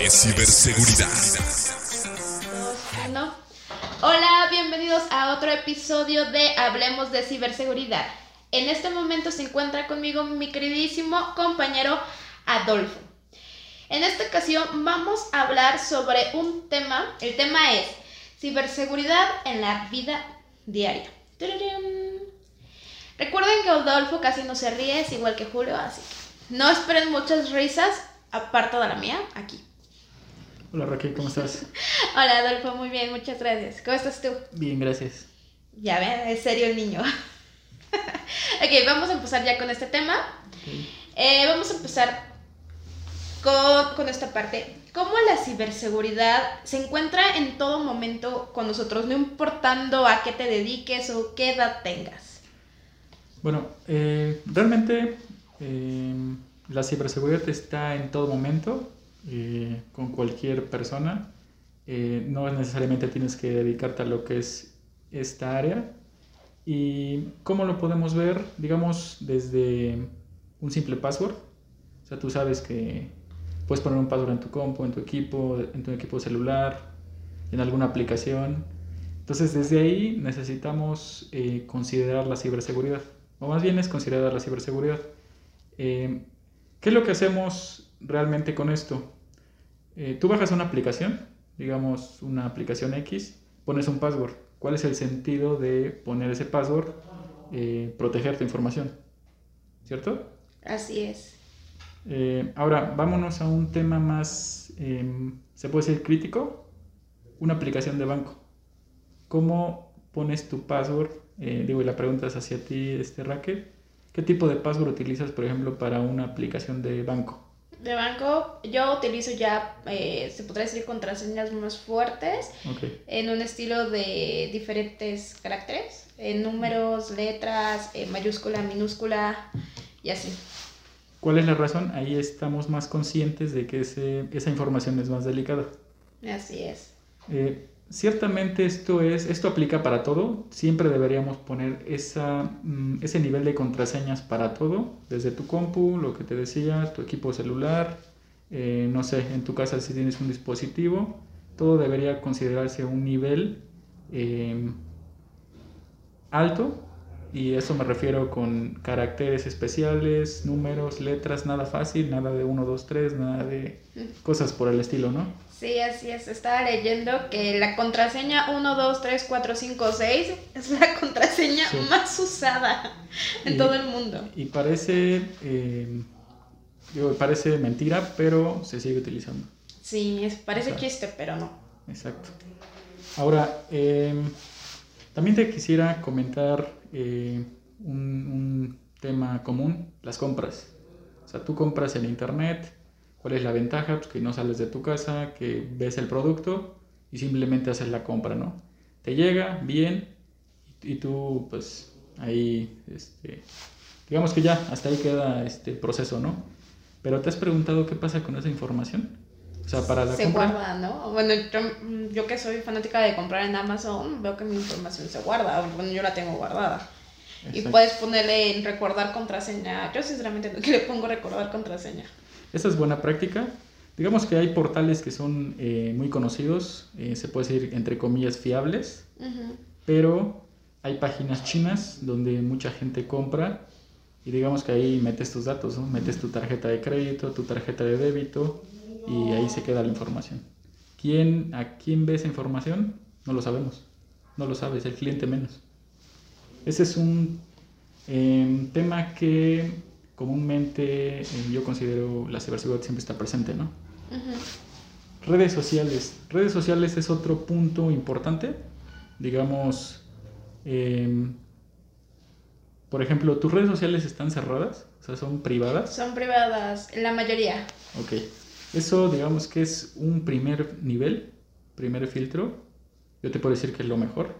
de ciberseguridad. Hola, bienvenidos a otro episodio de Hablemos de ciberseguridad. En este momento se encuentra conmigo mi queridísimo compañero Adolfo. En esta ocasión vamos a hablar sobre un tema. El tema es ciberseguridad en la vida diaria. Recuerden que Adolfo casi no se ríe, es igual que Julio, así que no esperen muchas risas, aparte de la mía, aquí. Hola Raquel, ¿cómo estás? Hola Adolfo, muy bien, muchas gracias. ¿Cómo estás tú? Bien, gracias. Ya ven, es serio el niño. ok, vamos a empezar ya con este tema. Eh, vamos a empezar con, con esta parte. ¿Cómo la ciberseguridad se encuentra en todo momento con nosotros, no importando a qué te dediques o qué edad tengas? Bueno, eh, realmente eh, la ciberseguridad está en todo momento, eh, con cualquier persona. Eh, no necesariamente tienes que dedicarte a lo que es esta área. ¿Y cómo lo podemos ver? Digamos, desde un simple password. O sea, tú sabes que puedes poner un password en tu compu, en tu equipo, en tu equipo celular, en alguna aplicación. Entonces, desde ahí necesitamos eh, considerar la ciberseguridad. O más bien es considerar la ciberseguridad. Eh, ¿Qué es lo que hacemos realmente con esto? Eh, tú bajas una aplicación, digamos una aplicación X, pones un password. ¿Cuál es el sentido de poner ese password? Eh, proteger tu información. ¿Cierto? Así es. Eh, ahora, vámonos a un tema más, em, ¿se puede decir crítico? Una aplicación de banco. ¿Cómo pones tu password? Digo, y la pregunta es hacia ti, este Raquel. ¿Qué tipo de password utilizas, por ejemplo, para una aplicación de banco? De banco, yo utilizo ya, eh, se podría decir, contraseñas más fuertes, en un estilo de diferentes caracteres, en números, letras, mayúscula, minúscula y así. ¿Cuál es la razón? Ahí estamos más conscientes de que ese- esa información es más delicada. Así es. Eh, ciertamente esto es, esto aplica para todo. Siempre deberíamos poner esa, mm, ese nivel de contraseñas para todo, desde tu compu, lo que te decía, tu equipo celular, eh, no sé, en tu casa si tienes un dispositivo, todo debería considerarse un nivel eh, alto. Y eso me refiero con caracteres especiales, números, letras, nada fácil, nada de 1, 2, 3, nada de cosas por el estilo, ¿no? Sí, así es. Estaba leyendo que la contraseña 1, 2, 3, 4, 5, 6 es la contraseña Sí. más usada en Y- todo el mundo. Y parece, eh, digo, parece mentira, pero se sigue utilizando. Sí, es, parece Exacto. chiste, pero no. Exacto. Ahora, eh, también te quisiera comentar eh, un, un tema común, las compras. O sea, tú compras en internet, ¿cuál es la ventaja? Pues que no sales de tu casa, que ves el producto y simplemente haces la compra, ¿no? Te llega bien y, y tú, pues, ahí, este, digamos que ya, hasta ahí queda este proceso, ¿no? Pero ¿te has preguntado qué pasa con esa información? O sea, para la se compra... guarda, ¿no? Bueno, yo, yo que soy fanática de comprar en Amazon, veo que mi información se guarda. Bueno, yo la tengo guardada. Y Exacto. puedes ponerle en recordar contraseña. Yo sinceramente no le pongo recordar contraseña. Esa es buena práctica. Digamos que hay portales que son eh, muy conocidos, eh, se puede decir entre comillas fiables, Ujú. pero hay páginas chinas donde mucha gente compra y digamos que ahí metes tus datos, ¿no? metes tu tarjeta de crédito, tu tarjeta de débito y ahí se queda la información. ¿Quién, ¿A quién ve esa información? No lo sabemos, no lo sabes, el cliente menos. Ese es un eh, tema que comúnmente eh, yo considero la ciberseguridad siempre está presente, ¿no? Redes sociales. Redes sociales es otro punto importante. Digamos, em, por ejemplo, ¿tus redes sociales están cerradas? O sea, son privadas. Son privadas, la mayoría. Ok. Eso, digamos que es un primer nivel, primer filtro. Yo te puedo decir que es lo mejor.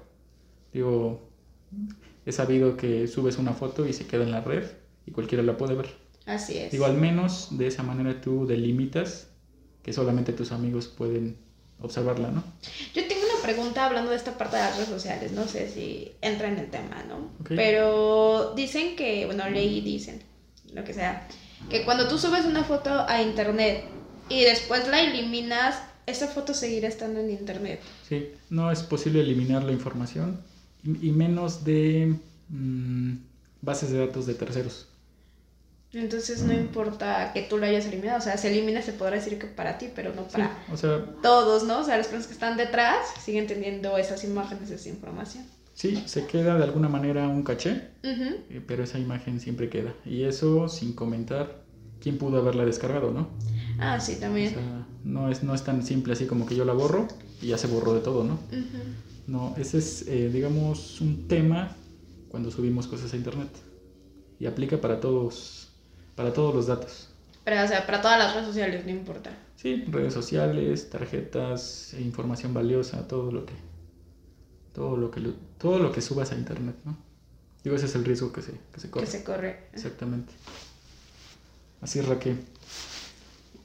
Digo, he sabido que subes una foto y se queda en la red y cualquiera la puede ver. Así es. Digo, al menos de esa manera tú delimitas que solamente tus amigos pueden observarla, ¿no? Yo tengo una pregunta hablando de esta parte de las redes sociales, no sé si entra en el tema, ¿no? Ok. Pero dicen que, bueno, leí, dicen, lo que sea, que cuando tú subes una foto a internet y después la eliminas, esa foto seguirá estando en internet. Sí, no es posible eliminar la información y, y menos de mm, bases de datos de terceros. Entonces no importa que tú lo hayas eliminado, o sea, se elimina, se podrá decir que para ti, pero no Sí, para o sea, todos, ¿no? O sea, las personas que están detrás siguen teniendo esas imágenes, esa información. sí, se queda de alguna manera un caché, eh, pero esa imagen siempre queda. Y eso sin comentar quién pudo haberla descargado, ¿no? Ah, sí, O también. sea, no es, no es tan simple así como que yo la borro y ya se borró de todo, ¿no? No, ese es, eh, digamos, un tema cuando subimos cosas a internet. Y aplica para todos, para todos los datos. Pero, o sea, para todas las redes sociales, no importa. Sí, redes sociales, tarjetas, información valiosa, todo lo que, todo lo que, lo- todo lo que subas a internet, ¿no? Digo, ese es el riesgo que se, que se corre. Que se corre. Exactamente. Así, Raquel.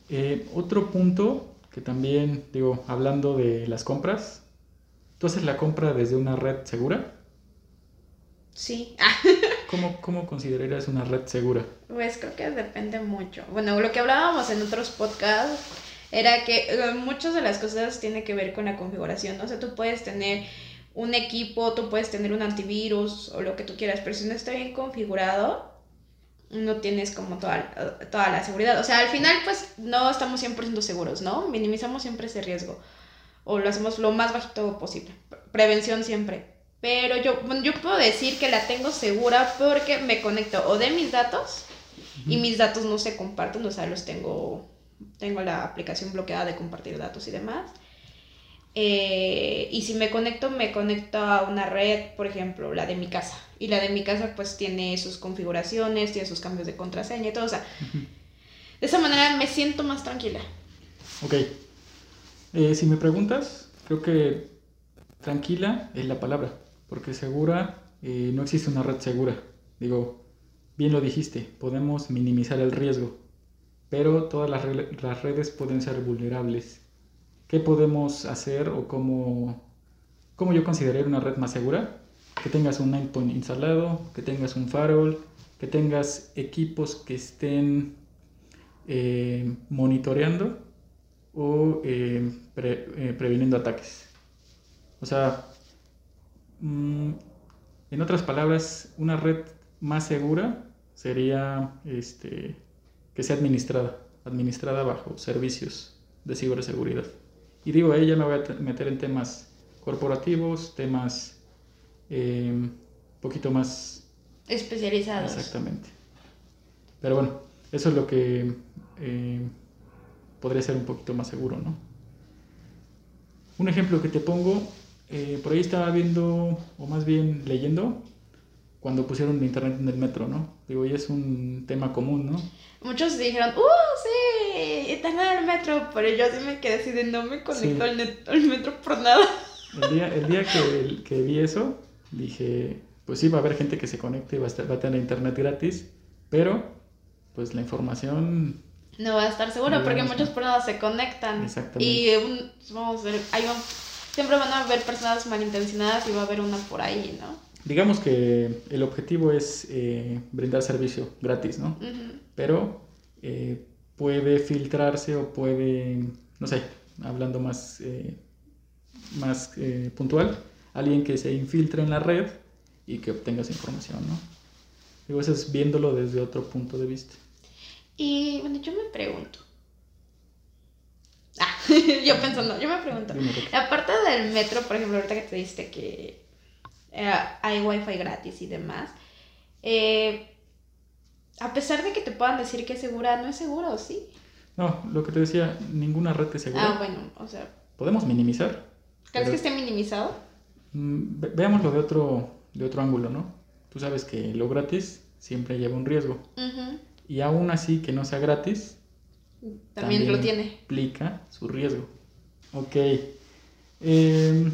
Eh, otro punto que también, digo, hablando de las compras, ¿tú haces la compra desde una red segura? Sí. Ah, ¿Cómo, cómo considerarías una red segura? pues creo que depende mucho. Bueno, lo que hablábamos en otros podcasts era que eh, muchas de las cosas tienen que ver con la configuración. O sea, tú puedes tener un equipo, tú puedes tener un antivirus o lo que tú quieras, pero si no está bien configurado, no tienes como toda, toda la seguridad. O sea, al final, pues no estamos 100% seguros, ¿no? Minimizamos siempre ese riesgo o lo hacemos lo más bajito posible. Pre- Prevención siempre. Pero yo, yo puedo decir que la tengo segura porque me conecto o de mis datos y mis datos no se comparten, o sea, los tengo, tengo la aplicación bloqueada de compartir datos y demás. Eh, y si me conecto, me conecto a una red, por ejemplo, la de mi casa. Y la de mi casa pues tiene sus configuraciones, tiene sus cambios de contraseña y todo. O sea, de esa manera me siento más tranquila. Ok. Eh, si me preguntas, creo que tranquila es la palabra, porque segura, eh, no existe una red segura. Digo, bien lo dijiste, podemos minimizar el riesgo, pero todas las, redes pueden ser vulnerables. ¿Qué podemos hacer o cómo, cómo yo consideraría una red más segura? Que tengas un endpoint instalado, que tengas un firewall, que tengas equipos que estén eh, monitoreando o eh, eh, previniendo ataques. O sea, mm, en otras palabras, una red más segura sería este, que sea administrada, administrada bajo servicios de ciberseguridad. Y digo, ahí ya me voy a te- meter en temas corporativos, temas un poquito más Especializados. Exactamente. Pero bueno, eso es lo que eh, podría ser un poquito más seguro, ¿no? Un ejemplo que te pongo, eh, por ahí estaba viendo, o más bien leyendo, cuando pusieron internet en el metro, ¿no? Digo, y es un tema común, ¿no? Muchos dijeron, ¡uh, sí! Internet del metro. Pero yo sí me quedé así de no me conecto Sí. al, net- al metro por nada. El día, el día que, que vi eso, dije, pues sí, va a haber gente que se conecte y va a, estar- va a tener internet gratis, pero pues la información No va a estar seguro porque no. muchas personas se conectan. Exactamente. Y un- vamos a ver, hay un- siempre van a haber personas malintencionadas y va a haber una por ahí, ¿no? Digamos que el objetivo es eh, brindar servicio gratis, ¿no? Pero eh, puede filtrarse o puede, no sé, hablando más, eh, más eh, puntual, alguien que se infiltre en la red y que obtenga esa información, ¿no? Digo, eso es viéndolo desde otro punto de vista. Y bueno, yo me pregunto. Ah, yo pensando, yo me pregunto. Aparte del metro, por ejemplo, ahorita que te diste que eh, hay wifi gratis y demás, eh, a pesar de que te puedan decir que es segura, no es seguro, ¿sí? No, lo que te decía, ninguna red es segura. Ah, bueno, o sea, Podemos minimizar. ¿crees que esté minimizado? Mm, ve- Veámoslo de otro, de otro ángulo, ¿no? Tú sabes que lo gratis siempre lleva un riesgo. Y aún así que no sea gratis, También, lo tiene. implica su riesgo. Ok. Em,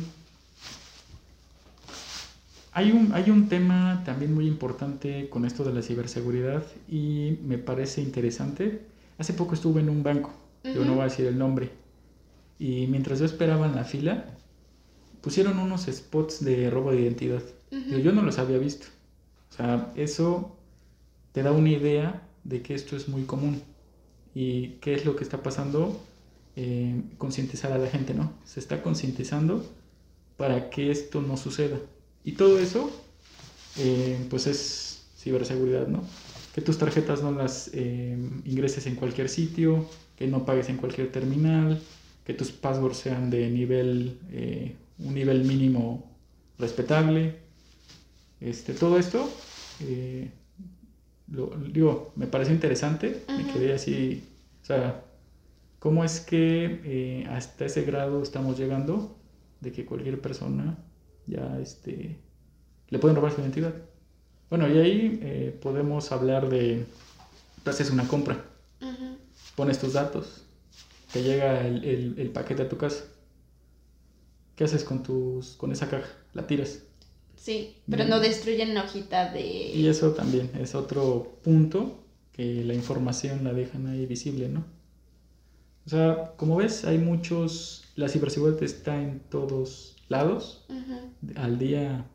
hay, un, hay un tema también muy importante con esto de la ciberseguridad y me parece interesante. Hace poco estuve en un banco, yo no voy a decir el nombre, y mientras yo esperaba en la fila, pusieron unos spots de robo de identidad. Pero yo no los había visto. O sea, eso te da una idea de que esto es muy común. ¿Y qué es lo que está pasando? Eh, concientizar a la gente, ¿no? Se está concientizando para que esto no suceda. Y todo eso, eh, pues es ciberseguridad, ¿no? Que tus tarjetas no las eh, ingreses en cualquier sitio, que no pagues en cualquier terminal, que tus passwords sean de nivel, un nivel mínimo respetable. Este, todo esto, lo, digo, me parece interesante, me quedé así, o sea, ¿Cómo es que eh, hasta ese grado estamos llegando de que cualquier persona ya este, le pueden robar su identidad? Bueno, y ahí eh, podemos hablar de, haces una compra, pones tus datos, te llega el, paquete a tu casa. ¿Qué haces con, tus, con esa caja? La tiras. Sí, pero no destruyen la hojita de... Y eso también es otro punto que la información la dejan ahí visible, ¿no? O sea, como ves, hay muchos, la ciberseguridad está en todos lados, al día,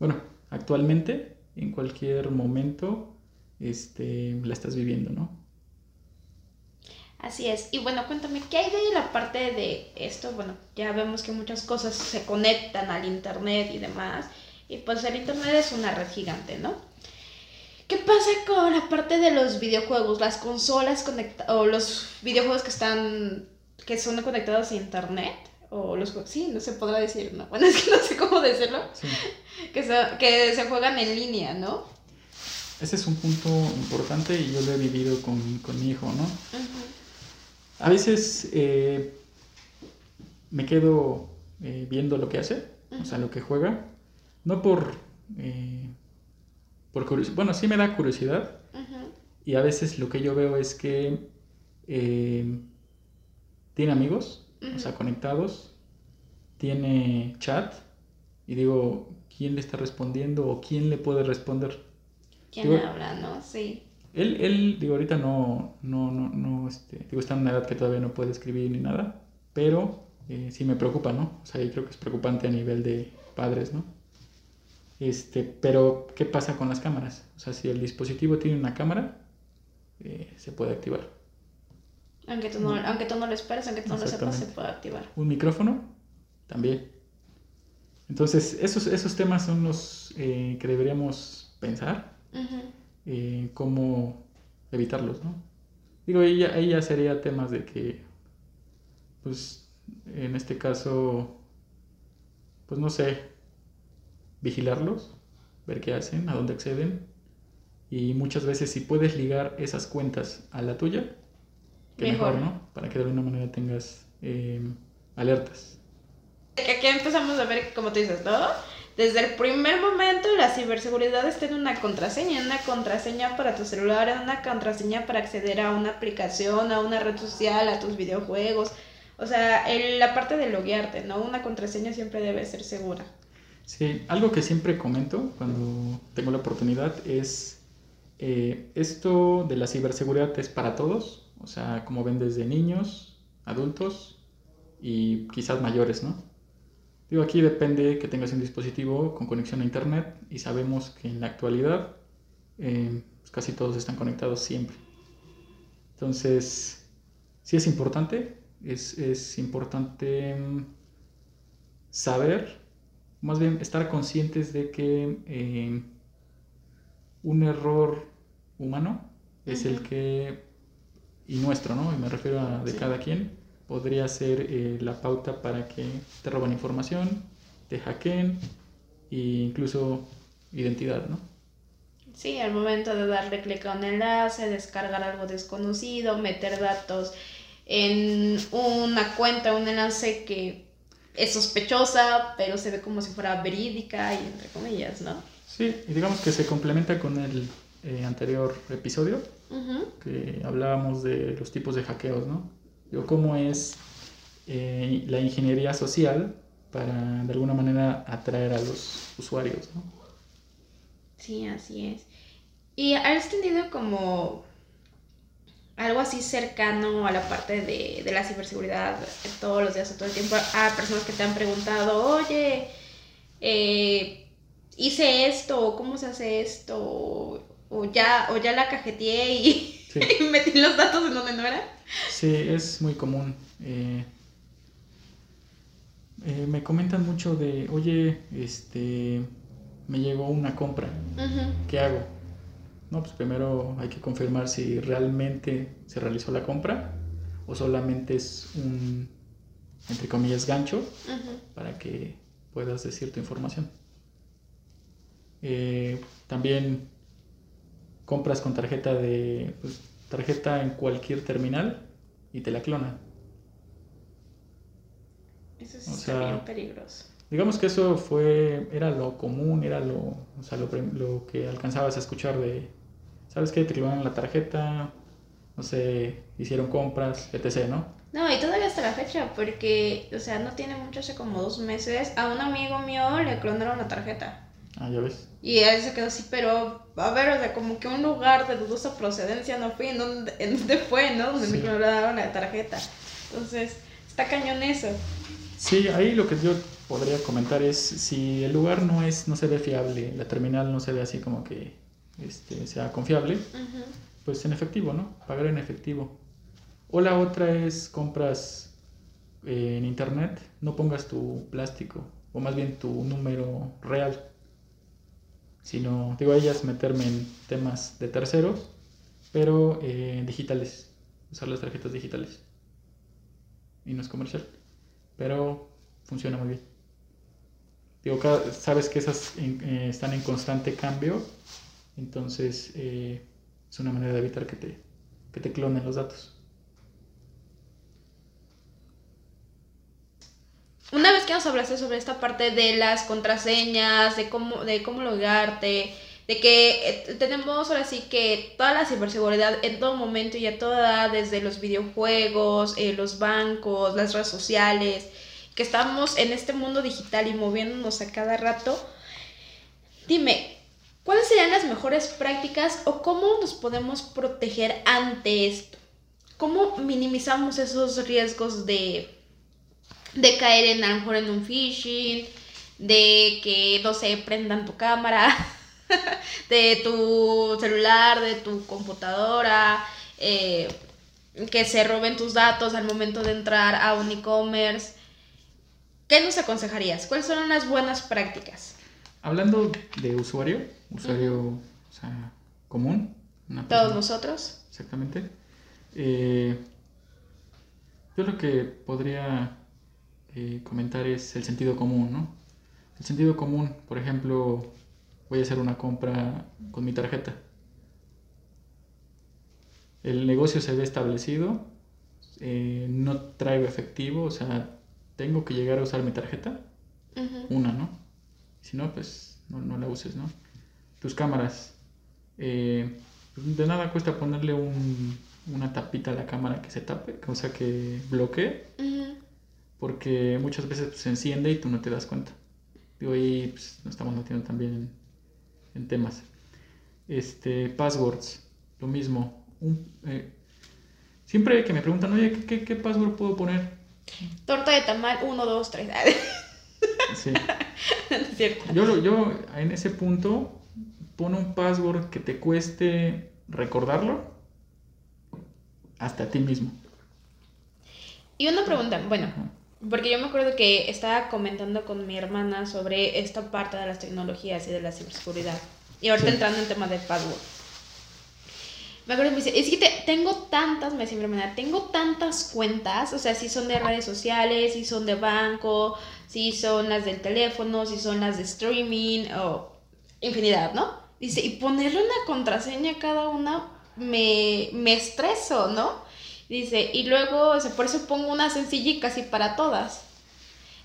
bueno, actualmente, en cualquier momento, este, la estás viviendo, ¿no? Así es. Y bueno, cuéntame, ¿qué hay de la parte de esto? Bueno, ya vemos que muchas cosas se conectan al Internet y demás. Y pues el Internet es una red gigante, ¿no? ¿Qué pasa con la parte de los videojuegos? Las consolas conectadas o los videojuegos que están que son conectados a internet o los sí, no se podrá decir, ¿no? Bueno, es que no sé cómo decirlo. Que, se, que se juegan en línea, ¿no? Ese es un punto importante y yo lo he vivido con, mi hijo, ¿no? A veces eh, me quedo eh, viendo lo que hace, o sea, lo que juega, no por eh, por Bueno, sí me da curiosidad. Y a veces lo que yo veo es que eh, tiene amigos, o sea, conectados, tiene chat, y digo, ¿quién le está respondiendo o quién le puede responder? ¿Quién habla, no? Sí. Él, él, digo, ahorita no, no, no, no, este, digo, está en una edad que todavía no puede escribir ni nada, pero eh, sí me preocupa, ¿no? O sea, yo creo que es preocupante a nivel de padres, ¿no? Este, pero, ¿qué pasa con las cámaras? O sea, si el dispositivo tiene una cámara, eh, se puede activar. Aunque tú, no, aunque tú no lo esperes, aunque tú no lo sepas, se puede activar. Un micrófono, también. Entonces, esos, esos temas son los eh, que deberíamos pensar, uh cómo evitarlos, ¿no? Digo, ahí ya, ahí ya sería temas de que, pues, en este caso, pues no sé, vigilarlos, ver qué hacen, a dónde acceden. Y muchas veces si puedes ligar esas cuentas a la tuya, que mejor, ¿no? Para que de alguna manera tengas em, alertas. Aquí empezamos a ver, como tú dices, ¿no? Desde el primer momento la ciberseguridad está en una contraseña, en una contraseña para tu celular, en una contraseña para acceder a una aplicación, a una red social, a tus videojuegos. O sea, la parte de loguearte, ¿no? Una contraseña siempre debe ser segura. Sí, algo que siempre comento cuando tengo la oportunidad es eh, esto de la ciberseguridad es para todos, o sea, como ven desde niños, adultos y quizás mayores, ¿no? Digo, aquí depende que tengas un dispositivo con conexión a Internet y sabemos que en la actualidad eh, pues casi todos están conectados siempre. Entonces, sí es importante, es, es importante mm, saber más bien estar conscientes de que eh, un error humano es el que, y nuestro, ¿no? Y me refiero a de cada quien, podría ser eh, la pauta para que te roban información, te hackeen e incluso identidad, ¿no? Sí, al momento de darle clic a un enlace, descargar algo desconocido, meter datos en una cuenta, un enlace que es sospechosa, pero se ve como si fuera verídica y entre comillas, ¿no? Sí, y digamos que se complementa con el eh, anterior episodio, que hablábamos de los tipos de hackeos, ¿no? Cómo es eh, la ingeniería social para de alguna manera atraer a los usuarios, ¿no? Sí, así es. ¿Y has tenido como algo así cercano a la parte de, la ciberseguridad todos los días, todo el tiempo, a personas que te han preguntado, oye, eh, hice esto, cómo se hace esto, o, ya, o ya la cajeteé y... Sí. y metí los datos en donde no era. Sí, es muy común. Eh, eh, me comentan mucho de, oye, este, me llegó una compra. ¿qué hago? No, pues primero hay que confirmar si realmente se realizó la compra o solamente es un, entre comillas, gancho para que puedas decir tu información. Eh, también compras con tarjeta de pues, tarjeta en cualquier terminal y te la clonan. Eso O sea, bien peligroso. Digamos que eso fue era lo común, era lo, o sea, lo, lo que alcanzabas a escuchar de, ¿sabes qué? Te clonaron la tarjeta, no sé, hicieron compras, etc., ¿no? No, y todavía hasta la fecha, porque, o sea, no tiene mucho, hace como dos meses, a un amigo mío le clonaron la tarjeta. Ah, ya ves. Y él se quedó así, pero, a ver, o sea, como que un lugar de dudosa procedencia no fui, ¿en dónde, en dónde fue, no? Donde me Sí. clonaron la tarjeta. Entonces, está cañón eso. Sí, ahí lo que yo podría comentar es si el lugar no es no se ve fiable, la terminal no se ve así como que este, sea confiable, Ujú. pues en efectivo, ¿no? Pagar en efectivo. O la otra es compras eh, en internet, no pongas tu plástico, o más bien tu número real. Sino, digo, ellas meterme en temas de terceros, pero eh, digitales, usar las tarjetas digitales. Y no es comercial, pero funciona muy bien. Digo, cada- sabes que esas en- eh, están en constante cambio, entonces eh, es una manera de evitar que te, que te clonen los datos. Una vez que nos hablaste sobre esta parte de las contraseñas, de cómo, de cómo logarte, de que eh, tenemos ahora sí que toda la ciberseguridad en todo momento y a toda desde los videojuegos, eh, los bancos, las redes sociales, que estamos en este mundo digital y moviéndonos a cada rato. Dime, ¿cuáles serían las mejores prácticas o cómo nos podemos proteger ante esto? ¿Cómo minimizamos esos riesgos de de caer en a lo mejor en un phishing, de que no se prendan tu cámara, de tu celular, de tu computadora, eh, que se roben tus datos al momento de entrar a un e-commerce. ¿Qué nos aconsejarías? ¿Cuáles son las buenas prácticas? Hablando de usuario, usuario o sea, común, una Todos nosotros. Exactamente. Eh, yo lo que podría eh, comentar es el sentido común, ¿no? El sentido común, por ejemplo, voy a hacer una compra con mi tarjeta. El negocio se ve establecido, eh, no traigo efectivo, o sea, tengo que llegar a usar mi tarjeta, Ujú. una, ¿no? Si no, pues no, no la uses, ¿no? Tus cámaras. eh, pues, de nada cuesta ponerle un- una tapita a la cámara que se tape, o sea, que bloquee, Ujú. Porque muchas veces pues, se enciende y tú no te das cuenta. Digo, ahí pues, nos estamos metiendo también en, en temas. Este, passwords, lo mismo. Un, eh, siempre que me preguntan, oye, ¿qué, qué, qué password puedo poner? Torta de tamal, 1, 2, 3. Sí. cierto. Yo, yo en ese punto pon un password que te cueste recordarlo hasta a ti mismo. Y una pregunta, bueno. Porque yo me acuerdo que estaba comentando con mi hermana sobre esta parte de las tecnologías y de la ciberseguridad. Y ahorita Sí. entrando en temas de password. Me acuerdo que me dice, es que te- tengo tantas, me decía mi hermana, tengo tantas cuentas, o sea, si son de redes sociales, si son de banco, si son las del teléfono, si son las de streaming, o infinidad, ¿no? Dice, y ponerle una contraseña a cada una me, me estreso, ¿no? Dice, y luego, o sea, por eso pongo una sencilla y casi para todas.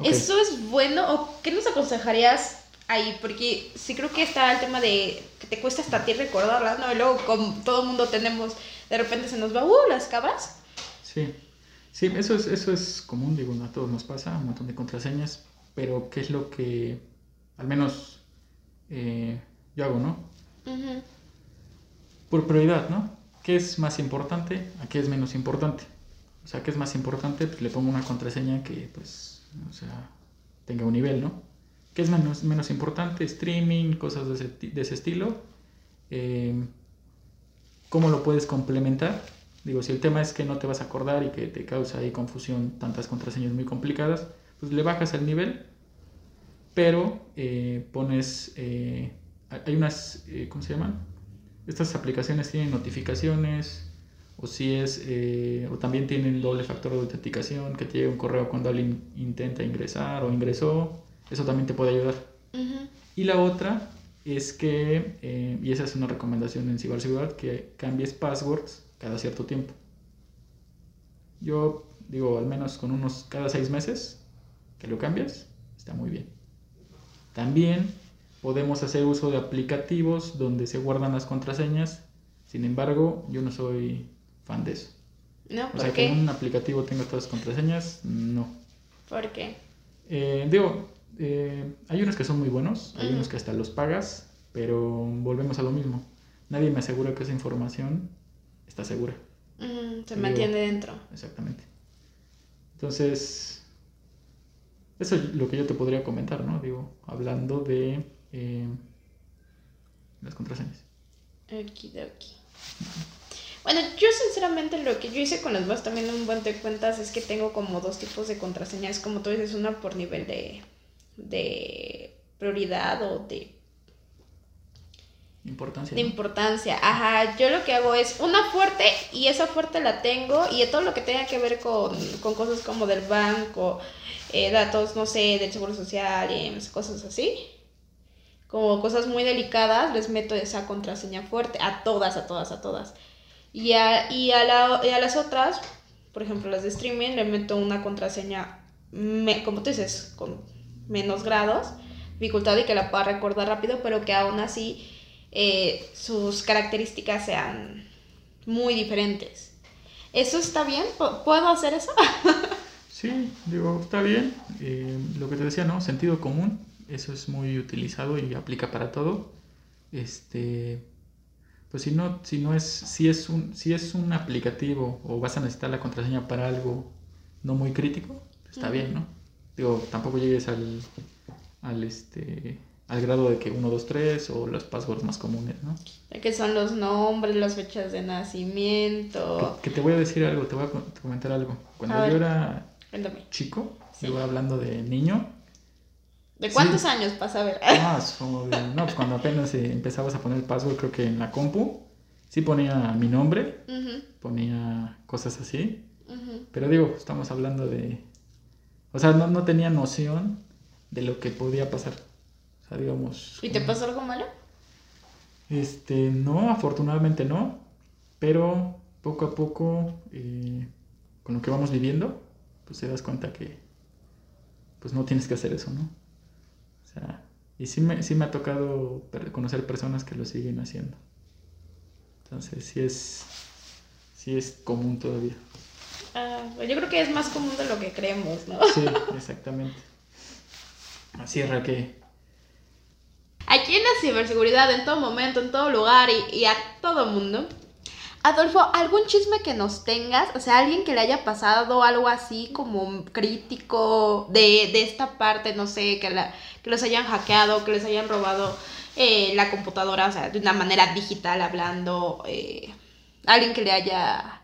¿Eso es bueno o qué nos aconsejarías ahí? Porque sí creo que está el tema de que te cuesta hasta a ti recordarlas, ¿no? Y luego como todo el mundo tenemos, de repente se nos va, uh, las cabras. Sí, sí, eso es, eso es común, digo, a todos nos pasa, un montón de contraseñas, pero ¿qué es lo que al menos eh, yo hago, ¿no? Por prioridad, ¿no? ¿Qué es más importante? ¿A qué es menos importante? O sea, ¿qué es más importante? Pues le pongo una contraseña que, pues, o sea, tenga un nivel, ¿no? ¿Qué es menos, menos importante? Streaming, cosas de ese, de ese estilo. Eh, ¿cómo lo puedes complementar? Digo, si el tema es que no te vas a acordar y que te causa ahí confusión tantas contraseñas muy complicadas, pues le bajas el nivel, pero eh, pones, eh, hay unas, eh, ¿cómo se llaman? Estas aplicaciones tienen notificaciones, o si es, o también tienen doble factor de autenticación, que te llega un correo cuando alguien intenta ingresar o ingresó, eso también te puede ayudar. Y la otra es que, y esa es una recomendación en ciberseguridad, que cambies passwords cada cierto tiempo. Yo digo, al menos con unos cada seis meses que lo cambias, está muy bien. También podemos hacer uso de aplicativos donde se guardan las contraseñas. Sin embargo, yo no soy fan de eso. No, o sea, que en un aplicativo tenga todas las contraseñas, no. ¿Por qué? Eh, digo, eh, hay unos que son muy buenos, hay unos que hasta los pagas, pero volvemos a lo mismo. Nadie me asegura que esa información está segura. se mantiene dentro. Exactamente. Entonces, eso es lo que yo te podría comentar, ¿no? Digo, hablando de eh, las contraseñas. Okidoki. Bueno, yo sinceramente lo que yo hice con las más también un buen de cuentas es que tengo como dos tipos de contraseñas, como tú dices, una por nivel de, de prioridad o de Importancia. De importancia, ajá. Yo lo que hago es una fuerte y esa fuerte la tengo y todo lo que tenga que ver con, cosas como del banco, eh, datos, no sé, del seguro social, y cosas así. Como cosas muy delicadas, les meto esa contraseña fuerte a todas, a todas, a todas. Y a, y a, las otras, por ejemplo las de streaming, le meto una contraseña, como tú dices, con menos grados, dificultad y que la pueda recordar rápido, pero que aún así eh, sus características sean muy diferentes. ¿Eso está bien? ¿Puedo hacer eso? sí, digo, está bien. Eh, lo que te decía, ¿no? Sentido común, eso es muy utilizado y aplica para todo. Este, pues si no, si no es, si es un, si es un aplicativo o vas a necesitar la contraseña para algo no muy crítico, está bien, ¿no? Digo, tampoco llegues al, al este, al grado de que 1, 2, 3 o los passwords más comunes, ¿no? Que son los nombres, las fechas de nacimiento. Que, te voy a decir algo, te voy a comentar algo. Cuando yo era chico, iba hablando de niño. ¿De cuántos años pasa a ver? Ah, no, pues cuando apenas eh, empezabas a poner el password, creo que en la compu, sí ponía mi nombre, ponía cosas así. Pero digo, estamos hablando de... O sea, no, no tenía noción de lo que podía pasar digamos... ¿Y te pasó algo malo? Este, no, afortunadamente no, pero poco a poco, eh, con lo que vamos viviendo, pues te das cuenta que pues no tienes que hacer eso, ¿no? Sea, y sí me, sí me ha tocado conocer personas que lo siguen haciendo. Entonces, sí es, sí es común todavía. Ah, yo creo que es más común de lo que creemos, ¿no? Sí, exactamente. Así es, Raquel. Aquí en la ciberseguridad, en todo momento, en todo lugar y, a todo mundo. Adolfo, ¿algún chisme que nos tengas? O sea, alguien que le haya pasado algo así como crítico de, esta parte, no sé, que, la, que los hayan hackeado, que les hayan robado eh, la computadora, o sea, de una manera digital hablando. Eh, alguien que le haya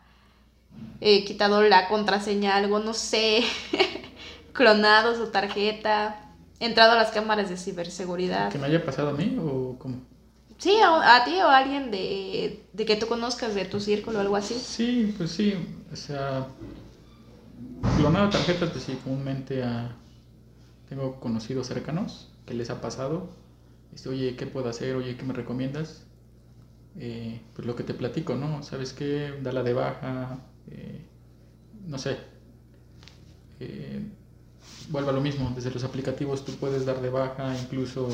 eh, quitado la contraseña, algo, no sé, clonado su tarjeta entrado a las cámaras de ciberseguridad. ¿Que me haya pasado a mí o cómo? Sí, a, ti o a alguien de, que tú conozcas de tu círculo o algo así. Sí, pues sí, o sea, clonado tarjetas, pues sí, comúnmente a, tengo conocidos cercanos que les ha pasado. Este, oye, ¿qué puedo hacer? Oye, ¿qué me recomiendas? Eh, pues lo que te platico, ¿no? ¿Sabes qué? Dala de baja, eh, no sé. Eh, vuelve a lo mismo, desde los aplicativos tú puedes dar de baja, incluso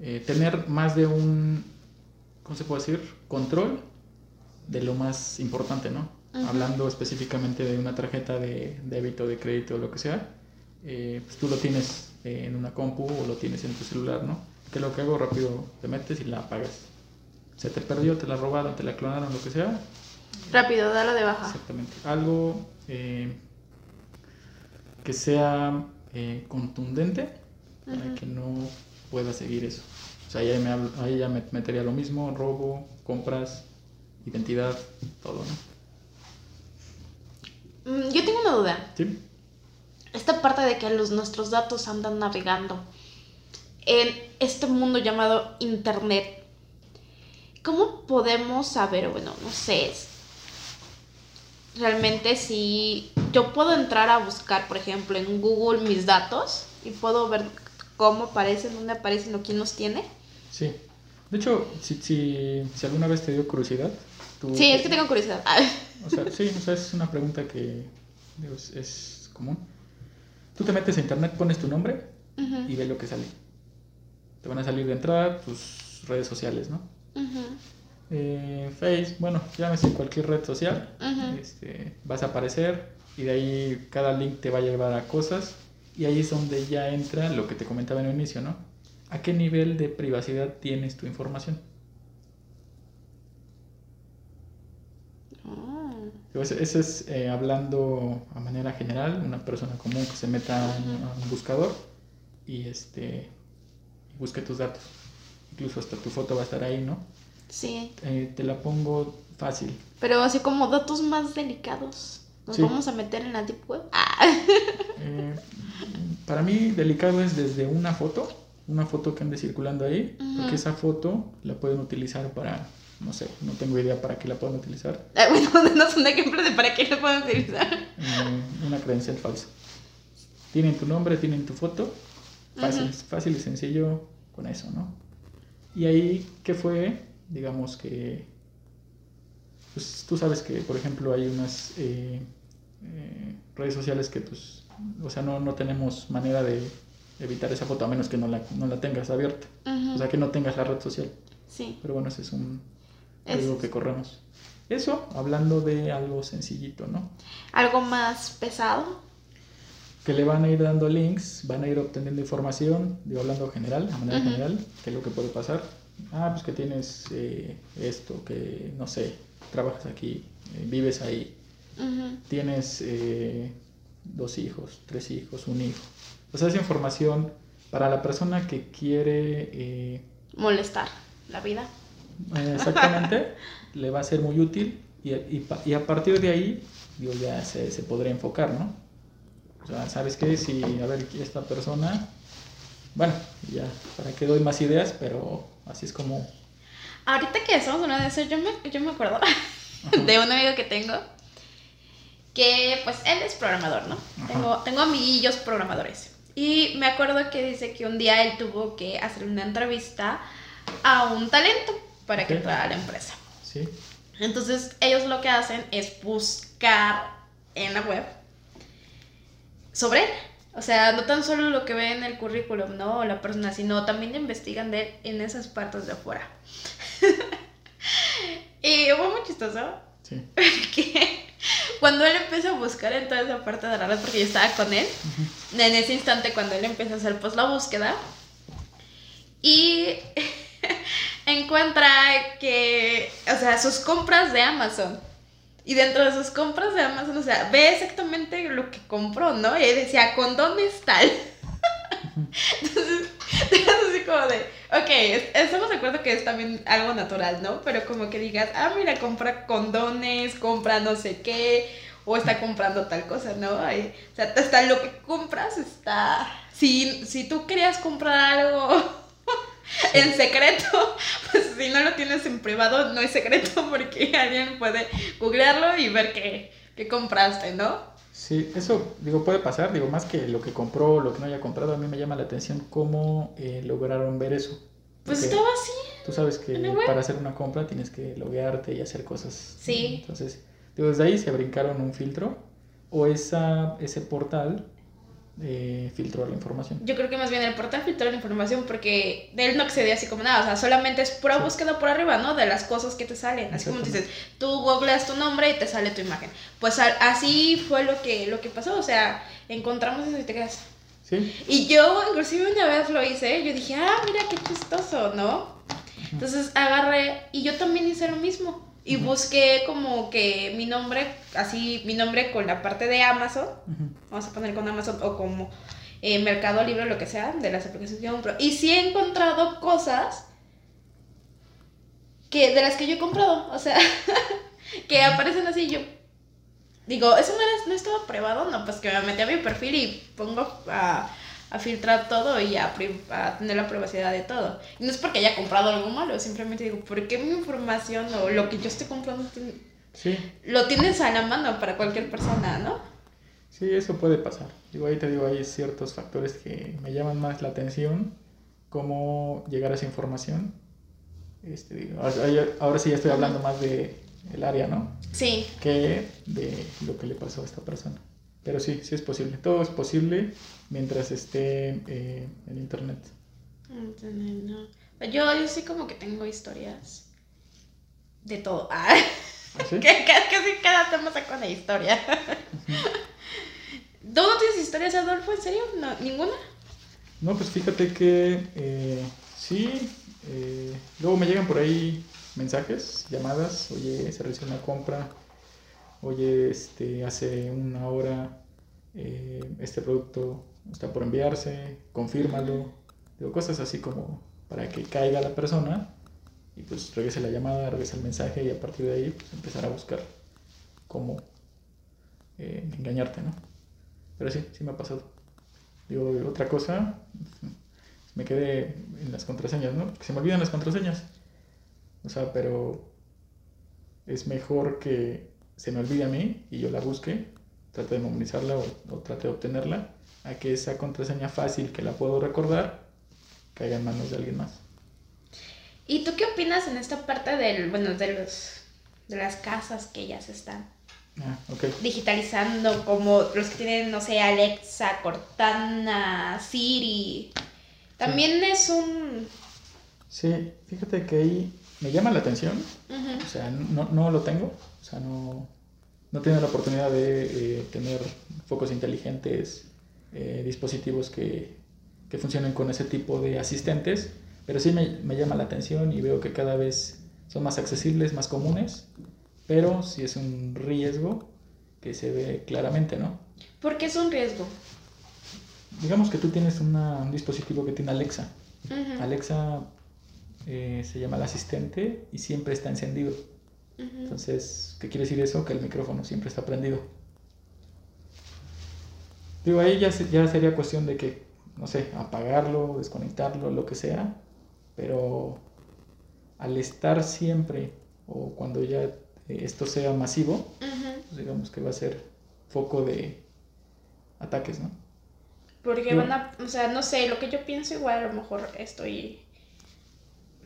eh, tener más de un, ¿cómo se puede decir? Control de lo más importante, ¿no? Hablando específicamente de una tarjeta de débito, de crédito o lo que sea, eh, pues tú lo tienes en una compu o lo tienes en tu celular, ¿no? Que lo que hago rápido, te metes y la apagas. Se te perdió, te la robaron, te la clonaron, lo que sea. Rápido, dalo de baja. Exactamente. Algo... Eh, que sea eh, contundente para que no pueda seguir eso. O sea, ahí, me, ahí ya me metería lo mismo, robo, compras, identidad, todo, ¿no? Mm, yo tengo una duda. Sí. Esta parte de que los, nuestros datos andan navegando en este mundo llamado Internet, ¿cómo podemos saber, bueno, no sé, realmente si yo puedo entrar a buscar, por ejemplo, en Google mis datos y puedo ver cómo aparecen, dónde aparecen o quién los tiene? Sí. De hecho, si, si, si alguna vez te dio curiosidad. Tú, sí, es que tengo curiosidad. O sea, sí, o sea, es una pregunta que es, común. Tú te metes a internet, pones tu nombre y ves lo que sale. Te van a salir de entrada tus redes sociales, ¿no? eh, Face, bueno, llámese cualquier red social, este, vas a aparecer y de ahí cada link te va a llevar a cosas y ahí es donde ya entra lo que te comentaba en el inicio, ¿no? ¿A qué nivel de privacidad tienes tu información? Ah. Eso es eh, hablando a manera general, una persona común que se meta a un, buscador y este busque tus datos. Incluso hasta tu foto va a estar ahí, ¿no? Sí. Eh, te la pongo fácil. Pero así como datos más delicados. ¿Nos vamos a meter en la deep web? Ah. Eh, para mí delicado es desde una foto, una foto que ande circulando ahí, porque esa foto la pueden utilizar para, no sé, no tengo idea para qué la pueden utilizar. Ah, bueno, no un ejemplo de para qué la pueden utilizar. Eh, una credencial falsa. Tienen tu nombre, tienen tu foto, fácil, fácil y sencillo con eso, ¿no? Y ahí, ¿qué fue? digamos que, pues tú sabes que, por ejemplo, hay unas eh, eh, redes sociales que, pues, o sea, no, no, tenemos manera de evitar esa foto a menos que no la, no la tengas abierta. O sea, que no tengas la red social. Sí. Pero bueno, ese es un algo que corremos. Eso, hablando de algo sencillito, ¿no? Algo más pesado. Que le van a ir dando links, van a ir obteniendo información, digo, hablando general, de manera general, que es lo que puede pasar ah, pues que tienes eh, esto, que no sé, trabajas aquí, eh, vives ahí, tienes eh, dos hijos, tres hijos, un hijo. O sea, esa información para la persona que quiere... Molestar la vida. exactamente, le va a ser muy útil y, y, a partir de ahí, digo, ya se, se podría enfocar, ¿no? O sea, ¿sabes qué? Si, a ver, esta persona, bueno, ya, para que doy más ideas, pero Así es como... Ahorita que estamos hablando de eso, yo me, yo me acuerdo de un amigo que tengo que pues él es programador, ¿no? Tengo, tengo amiguillos programadores. Y me acuerdo que dice que un día él tuvo que hacer una entrevista a un talento para que entrara a la empresa. Sí. Entonces ellos lo que hacen es buscar en la web sobre él. O sea, no tan solo lo que ve en el currículum, ¿no? La persona, sino también investigan de en esas partes de afuera. y fue muy chistoso. Sí. Porque cuando él empezó a buscar en toda esa parte de la red, porque yo estaba con él, en ese instante cuando él empezó a hacer pues la búsqueda, y encuentra que, o sea, sus compras de Amazon y dentro de sus compras de Amazon, o sea, ve exactamente lo que compró, ¿no? Y decía, condones tal. Entonces, así como de, ok, estamos de acuerdo que es también algo natural, ¿no? Pero como que digas, ah, mira, compra condones, compra no sé qué, o está comprando tal cosa, ¿no? o sea, hasta lo que compras está... Si, si tú querías comprar algo en secreto, pues si no lo tienes en privado, no es secreto porque alguien puede googlearlo y ver qué, compraste, ¿no? Sí, eso, digo, puede pasar, digo, más que lo que compró o lo que no haya comprado, a mí me llama la atención cómo eh, lograron ver eso. Pues estaba así. Tú sabes que para hacer una compra tienes que loguearte y hacer cosas. Sí. Entonces, digo, desde ahí se brincaron un filtro o esa, ese portal eh, filtró la información. Yo creo que más bien el portal filtró la información porque él no accedía así como nada, o sea, solamente es pura búsqueda por arriba, ¿no? De las cosas que te salen. Así como dices, tú googleas tu nombre y te sale tu imagen. Pues así fue lo que, lo que pasó, o sea, encontramos eso y te quedas. Sí. Y yo, inclusive una vez lo hice, yo dije, ah, mira qué chistoso, ¿no? Entonces agarré y yo también hice lo mismo. Y busqué como que mi nombre, así, mi nombre con la parte de Amazon, vamos a poner con Amazon o como eh, Mercado Libre, lo que sea, de las aplicaciones que compro. Y sí he encontrado cosas que de las que yo he comprado, o sea, que aparecen así yo digo, eso no, era, no estaba privado, no, pues que me metí a mi perfil y pongo a, a filtrar todo y a, a, tener la privacidad de todo. Y no es porque haya comprado algo malo, simplemente digo, ¿por qué mi información o lo que yo estoy comprando sí. lo tienes a la mano para cualquier persona, ¿no? Sí, eso puede pasar. Digo, ahí te digo, hay ciertos factores que me llaman más la atención, cómo llegar a esa información. Este, ahora sí ya estoy hablando más de el área, ¿no? Sí. Que de lo que le pasó a esta persona. Pero sí, sí es posible. Todo es posible mientras esté eh, en internet. No. Yo, yo sí como que tengo historias de todo. Ah. ¿Ah ¿Sí? que, casi cada tema saca una historia. ¿Tú no tienes historias, Adolfo? ¿En serio? ¿No, ¿Ninguna? No, pues fíjate que eh, sí. Eh, luego me llegan por ahí mensajes, llamadas. Oye, se realizó una compra. Oye, este, hace una hora eh, este producto está por enviarse, confírmalo. Digo, cosas así como para que caiga la persona y pues regrese la llamada, regrese el mensaje y a partir de ahí pues empezar a buscar cómo engañarte, ¿no? Pero sí, sí me ha pasado. Digo, otra cosa, me quedé en las contraseñas, ¿no? Se me olvidan las contraseñas. O sea, pero es mejor que se me olvide a mí y yo la busque, trate de memorizarla o, trate de obtenerla, a que esa contraseña fácil que la puedo recordar caiga en manos de alguien más. ¿Y tú qué opinas en esta parte del, bueno, de los de las casas que ya se están Ah, digitalizando, como los que tienen, no sé, Alexa, Cortana, Siri. También es un... Sí, fíjate que ahí me llama la atención. O sea, no, lo tengo. O sea, no, no tengo la oportunidad de eh, tener focos inteligentes, eh, dispositivos que, que, funcionen con ese tipo de asistentes. Pero sí me, me llama la atención y veo que cada vez son más accesibles, más comunes pero sí es un riesgo que se ve claramente, ¿no? ¿Por qué es un riesgo? Digamos que tú tienes un dispositivo que tiene Alexa. Alexa eh, se llama el asistente y siempre está encendido. Entonces, ¿qué quiere decir eso? Que el micrófono siempre está prendido. Digo, ahí ya, ya sería cuestión de que, no sé, apagarlo, desconectarlo, lo que sea, pero al estar siempre o cuando ya esto sea masivo, pues digamos que va a ser foco de ataques, ¿no? Porque van a, o sea, no sé, lo que yo pienso igual a lo mejor estoy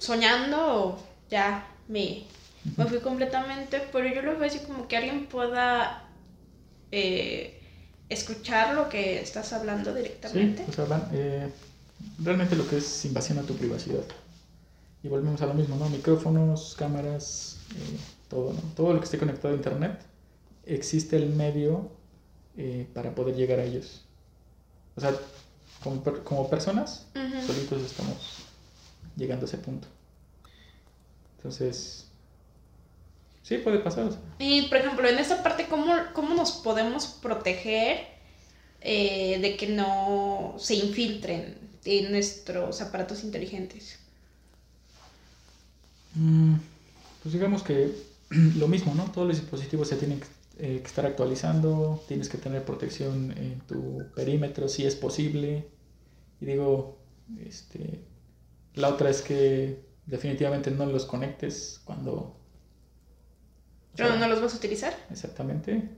soñando o ya me, me fui completamente, pero yo lo veo así como que alguien pueda eh, escuchar lo que estás hablando directamente. Sí, o sea, eh, realmente lo que es invasión a tu privacidad. Y volvemos a lo mismo, ¿no? Micrófonos, cámaras, eh, todo, todo lo que esté conectado a Internet, existe el medio para poder llegar a ellos. O sea, como, como personas, solitos estamos llegando a ese punto. Entonces, sí, puede pasar. Y, por ejemplo, en esa parte, ¿cómo, cómo nos podemos proteger eh, de que no se infiltren en nuestros aparatos inteligentes? Mm, pues digamos que lo mismo, ¿no? Todos los dispositivos se tienen eh, que estar actualizando, tienes que tener protección en tu perímetro si es posible. Y digo, este, la otra es que definitivamente no los conectes cuando... ¿Pero no los vas a utilizar? Exactamente.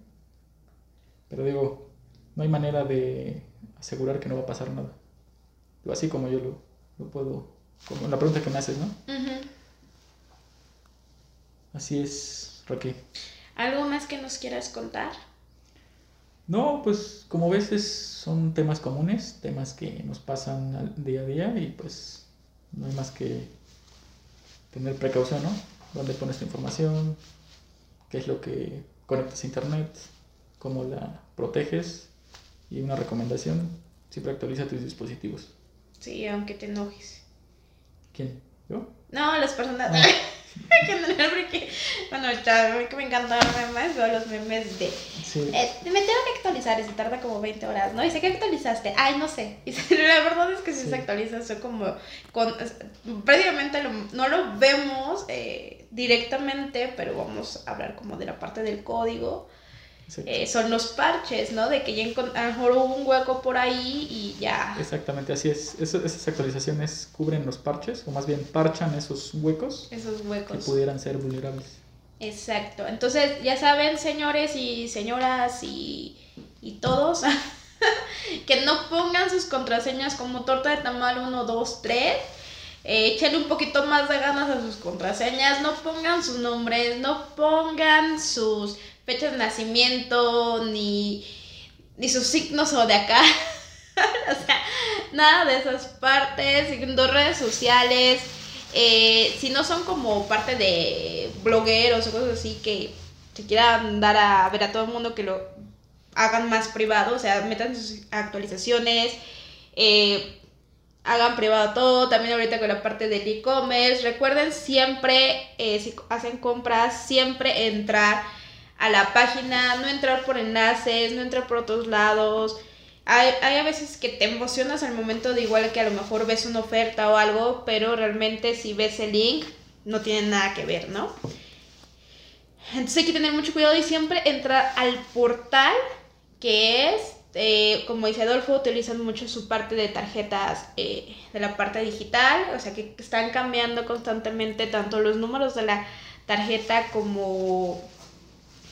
Pero digo, no hay manera de asegurar que no va a pasar nada. Así como yo lo, lo puedo... Como la pregunta que me haces, ¿no? Así es, Raquel. ¿Algo más que nos quieras contar? No, pues como ves son temas comunes, temas que nos pasan al día a día y pues no hay más que tener precaución, ¿no? ¿Dónde pones tu información? ¿Qué es lo que conectas a internet? ¿Cómo la proteges? Y una recomendación, siempre actualiza tus dispositivos. Sí, aunque te enojes. ¿Quién? ¿Yo? No, las personas. Ah. porque, bueno, ya, me encantan los memes, veo los memes de... Sí. Eh, me tengo que actualizar y se tarda como 20 horas, ¿no? Y sé que actualizaste. Ay, no sé. Y la verdad es que si Sí. se actualiza, son como. Con, prácticamente lo- no lo vemos eh, directamente, pero vamos a hablar como de la parte del código. Eh, son los parches, ¿no? De que ya a lo mejor hubo un hueco por ahí y ya. Exactamente, así es. Esas actualizaciones cubren los parches, o más bien parchan esos huecos Esos que huecos. pudieran ser vulnerables. Exacto. Entonces, ya saben, señores y señoras y, y todos, que no pongan sus contraseñas como torta de tamal 1, 2, 3. Eh, échenle un poquito más de ganas a sus contraseñas. No pongan sus nombres, no pongan sus fechas de nacimiento, ni, ni sus signos o de acá. o sea, nada de esas partes. Siguiendo redes sociales. Eh, si no son como parte de blogueros o cosas así que se quieran dar a ver a todo el mundo que lo hagan más privado, o sea, metan sus actualizaciones, eh, hagan privado todo, también ahorita con la parte del e-commerce, recuerden siempre, eh, si hacen compras, siempre entrar a la página, no entrar por enlaces, no entrar por otros lados, hay, hay a veces que te emocionas al momento de igual que a lo mejor ves una oferta o algo, pero realmente si ves el link no tiene nada que ver, ¿no? Entonces hay que tener mucho cuidado y siempre entrar al portal que es, eh, como dice Adolfo, utilizan mucho su parte de tarjetas eh, de la parte digital, o sea que están cambiando constantemente tanto los números de la tarjeta como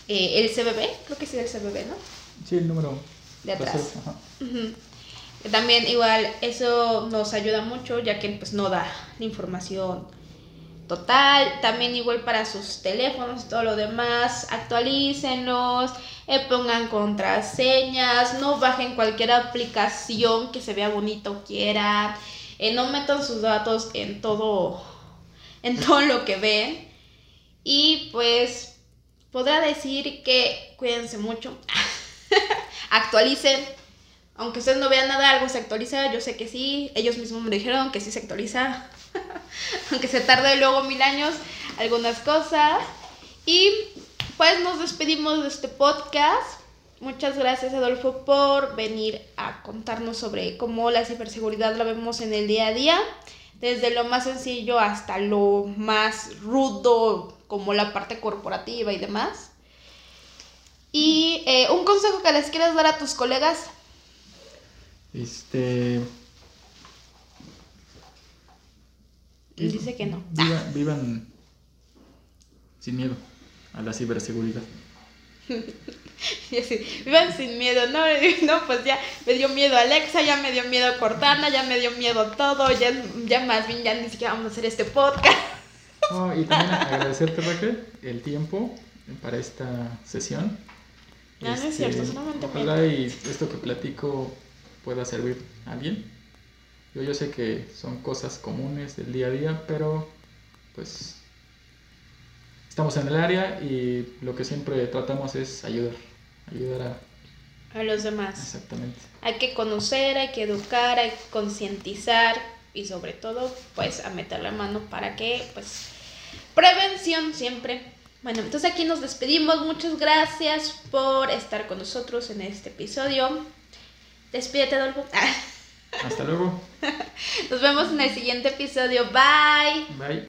eh, el CBB, creo que sí el CBB, ¿no? Sí, el número De atrás. ajá. También igual eso nos ayuda mucho ya que pues no da la información total. También igual para sus teléfonos y todo lo demás, actualícenlos, eh, pongan contraseñas, no bajen cualquier aplicación que se vea bonito o quieran, eh, no metan sus datos en todo, en todo lo que ven. Y pues podrá decir que cuídense mucho, actualicen. Aunque ustedes no vean nada, algo se actualiza, yo sé que sí, ellos mismos me dijeron que sí se actualiza, aunque se tarde luego mil años, algunas cosas. Y pues nos despedimos de este podcast. Muchas gracias Adolfo por venir a contarnos sobre cómo la ciberseguridad la vemos en el día a día, desde lo más sencillo hasta lo más rudo, como la parte corporativa y demás. Y eh, un consejo que les quieras dar a tus colegas. Este. Dice que no. Viva- vivan sin miedo a la ciberseguridad. Y así, vivan sin miedo, no, no, pues ya me dio miedo Alexa, ya me dio miedo Cortana, ya me dio miedo todo, ya, ya más bien ya ni siquiera vamos a hacer este podcast. Oh, y también agradecerte, Raquel, el tiempo para esta sesión. No, no es cierto, solamente me- Ojalá y esto que platico pueda servir a alguien. Yo, yo sé que son cosas comunes del día a día, pero pues estamos en el área y lo que siempre tratamos es ayudar, ayudar a... A los demás. Exactamente. Hay que conocer, hay que educar, hay que concientizar y sobre todo, pues, a meter la mano para que, pues, prevención siempre. Bueno, entonces aquí nos despedimos. Muchas gracias por estar con nosotros en este episodio. Despídete, Adolfo. Hasta luego. Nos vemos en el siguiente episodio. Bye. Bye.